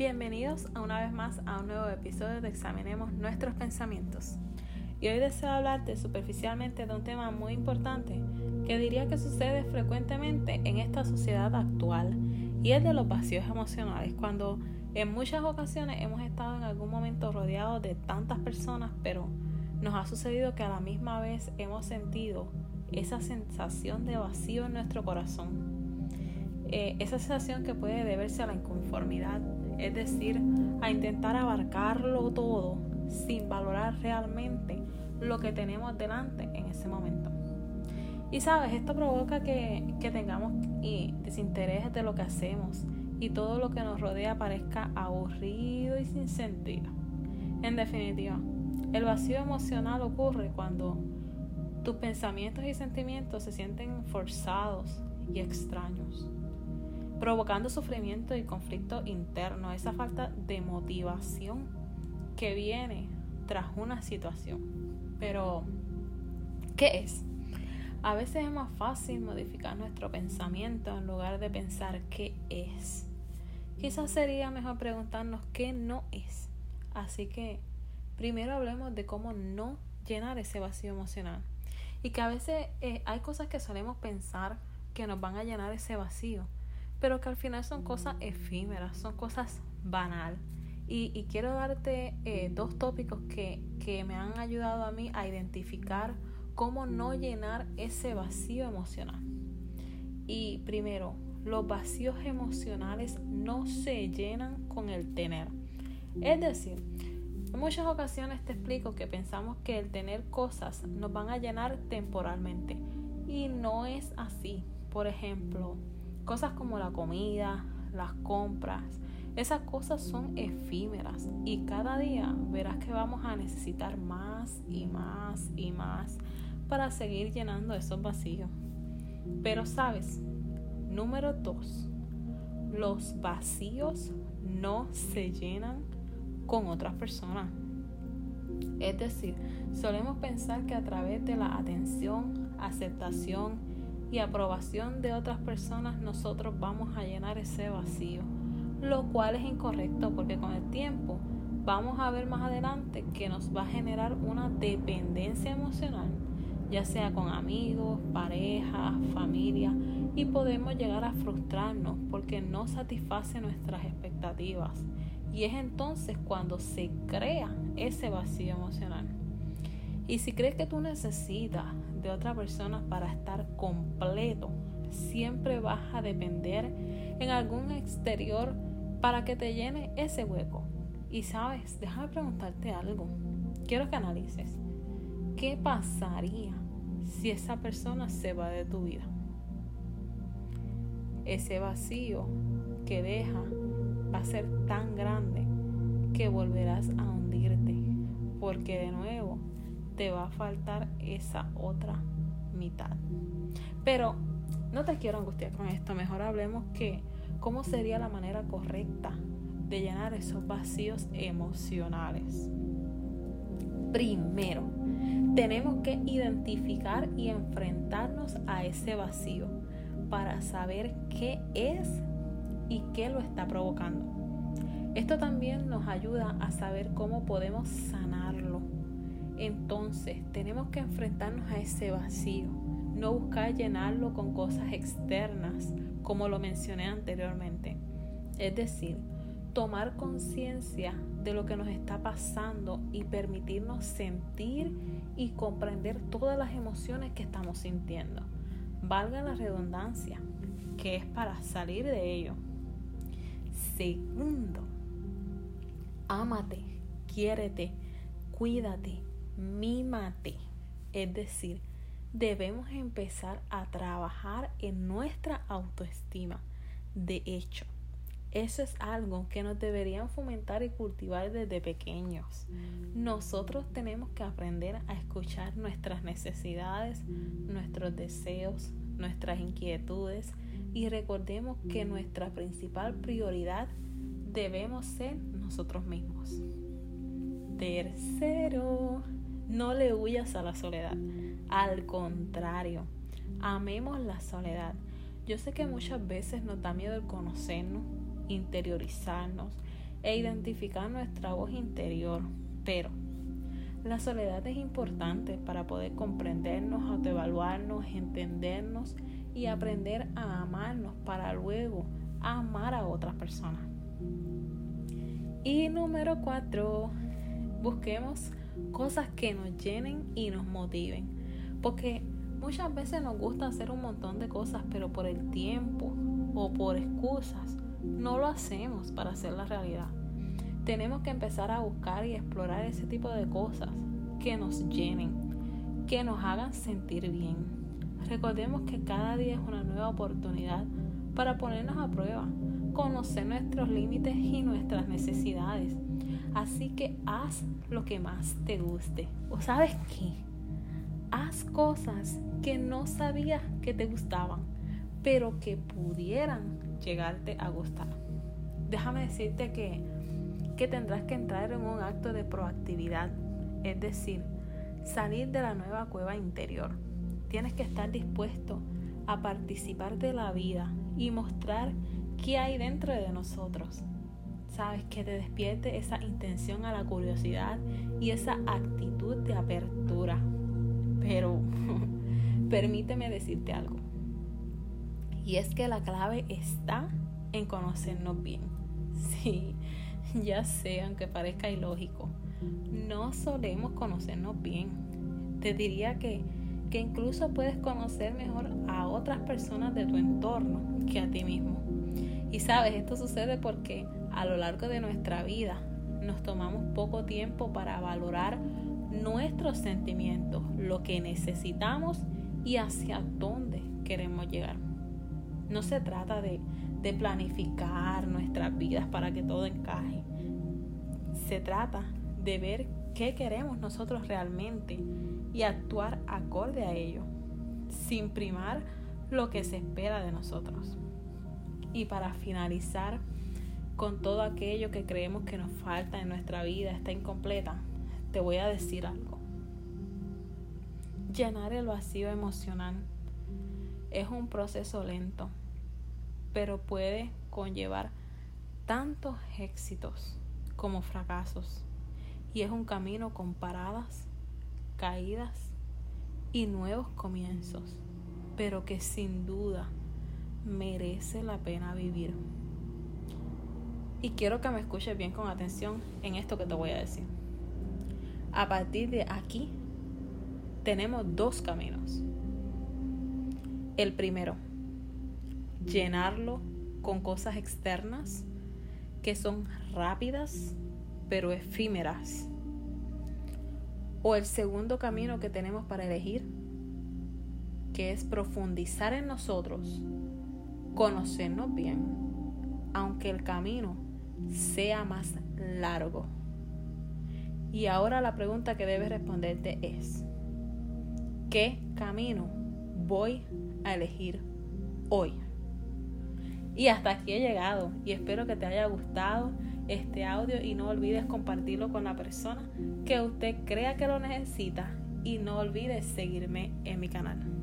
Bienvenidos a una vez más a un nuevo episodio de Examinemos nuestros pensamientos. Y hoy deseo hablarte superficialmente de un tema muy importante que diría que sucede frecuentemente en esta sociedad actual y es de los vacíos emocionales, cuando en muchas ocasiones hemos estado en algún momento rodeados de tantas personas, pero nos ha sucedido que a la misma vez hemos sentido esa sensación de vacío en nuestro corazón. Eh, esa sensación que puede deberse a la inconformidad, es decir, a intentar abarcarlo todo sin valorar realmente lo que tenemos delante en ese momento. Y sabes, esto provoca que, que tengamos desinterés de lo que hacemos y todo lo que nos rodea parezca aburrido y sin sentido. En definitiva, el vacío emocional ocurre cuando tus pensamientos y sentimientos se sienten forzados y extraños, provocando sufrimiento y conflicto interno, esa falta de motivación que viene tras una situación. Pero, ¿qué es? A veces es más fácil modificar nuestro pensamiento en lugar de pensar qué es. Quizás sería mejor preguntarnos qué no es. Así que primero hablemos de cómo no llenar ese vacío emocional. Y que a veces eh, hay cosas que solemos pensar que nos van a llenar ese vacío, pero que al final son cosas efímeras, son cosas banal. Y, quiero darte eh, dos tópicos que, que me han ayudado a mí a identificar cómo no llenar ese vacío emocional. Y primero, los vacíos emocionales no se llenan con el tener. Es decir, en muchas ocasiones te explico que pensamos que el tener cosas nos van a llenar temporalmente y no es así. Por ejemplo, cosas como la comida, las compras, esas cosas son efímeras y cada día verás que vamos a necesitar más y más y más para seguir llenando esos vacíos. Pero sabes, número dos, los vacíos no se llenan con otras personas. Es decir, solemos pensar que a través de la atención, aceptación y aprobación de otras personas nosotros vamos a llenar ese vacío, lo cual es incorrecto porque con el tiempo vamos a ver más adelante que nos va a generar una dependencia emocional, ya sea con amigos, pareja, familia, y podemos llegar a frustrarnos porque no satisface nuestras expectativas y es entonces cuando se crea ese vacío emocional. Y si crees que tú necesitas de otra persona para estar completo, siempre vas a depender en algún exterior para que te llene ese hueco. Y sabes, déjame preguntarte algo. Quiero que analices. ¿Qué pasaría si esa persona se va de tu vida? Ese vacío que deja va a ser tan grande que volverás a hundirte, porque de nuevo te va a faltar esa otra mitad. Pero no te quiero angustiar con esto, mejor hablemos que cómo sería la manera correcta de llenar esos vacíos emocionales. Primero, tenemos que identificar y enfrentarnos a ese vacío para saber qué es y qué lo está provocando. Esto también nos ayuda a saber cómo podemos sanarlo. Entonces tenemos que enfrentarnos a ese vacío, no buscar llenarlo con cosas externas, como lo mencioné anteriormente. Es decir, tomar conciencia de lo que nos está pasando y permitirnos sentir y comprender todas las emociones que estamos sintiendo. Valga la redundancia, que es para salir de ello. Segundo, ámate, quiérete, cuídate, mímate. Es decir, debemos empezar a trabajar en nuestra autoestima. De hecho, eso es algo que nos deberían fomentar y cultivar desde pequeños. Nosotros tenemos que aprender a escuchar nuestras necesidades, nuestros deseos, nuestras inquietudes y recordemos que nuestra principal prioridad debemos ser nosotros mismos. Tercero, no le huyas a la soledad. Al contrario, amemos la soledad. Yo sé que muchas veces nos da miedo el conocernos, interiorizarnos e identificar nuestra voz interior. Pero la soledad es importante para poder comprendernos, autoevaluarnos, entendernos y aprender a amarnos para luego amar a otras personas. Y número cuatro, busquemos cosas que nos llenen y nos motiven. Porque muchas veces nos gusta hacer un montón de cosas, pero por el tiempo o por excusas no lo hacemos para hacer la realidad. Tenemos que empezar a buscar y explorar ese tipo de cosas que nos llenen, que nos hagan sentir bien. Recordemos que cada día es una nueva oportunidad para ponernos a prueba, conocer nuestros límites y nuestras necesidades. Así que haz lo que más te guste. ¿O sabes qué? Haz cosas que no sabías que te gustaban, pero que pudieran llegarte a gustar. Déjame decirte que, que tendrás que entrar en un acto de proactividad, es decir, salir de la nueva cueva interior. Tienes que estar dispuesto a participar de la vida y mostrar qué hay dentro de nosotros. Sabes, que te despierte esa intención a la curiosidad y esa actitud de apertura. Pero permíteme decirte algo. Y es que la clave está en conocernos bien. Sí, ya sé, aunque parezca ilógico. No solemos conocernos bien. Te diría que que incluso puedes conocer mejor a otras personas de tu entorno que a ti mismo. Y sabes, esto sucede porque a lo largo de nuestra vida nos tomamos poco tiempo para valorar nuestros sentimientos, lo que necesitamos y hacia dónde queremos llegar. No se trata de, de planificar nuestras vidas para que todo encaje. Se trata de ver qué queremos nosotros realmente y actuar acorde a ello, sin primar lo que se espera de nosotros. Y para finalizar con todo aquello que creemos que nos falta en nuestra vida, está incompleta, te voy a decir algo. Llenar el vacío emocional es un proceso lento, pero puede conllevar tantos éxitos como fracasos. Y es un camino con paradas caídas y nuevos comienzos, pero que sin duda merece la pena vivir. Y quiero que me escuches bien con atención en esto que te voy a decir. A partir de aquí tenemos dos caminos. El primero, llenarlo con cosas externas que son rápidas pero efímeras o el segundo camino que tenemos para elegir, que es profundizar en nosotros, conocernos bien, aunque el camino sea más largo. Y ahora la pregunta que debes responderte es, ¿qué camino voy a elegir hoy? Y hasta aquí he llegado y espero que te haya gustado este audio y no olvides compartirlo con la persona que usted crea que lo necesita y no olvides seguirme en mi canal.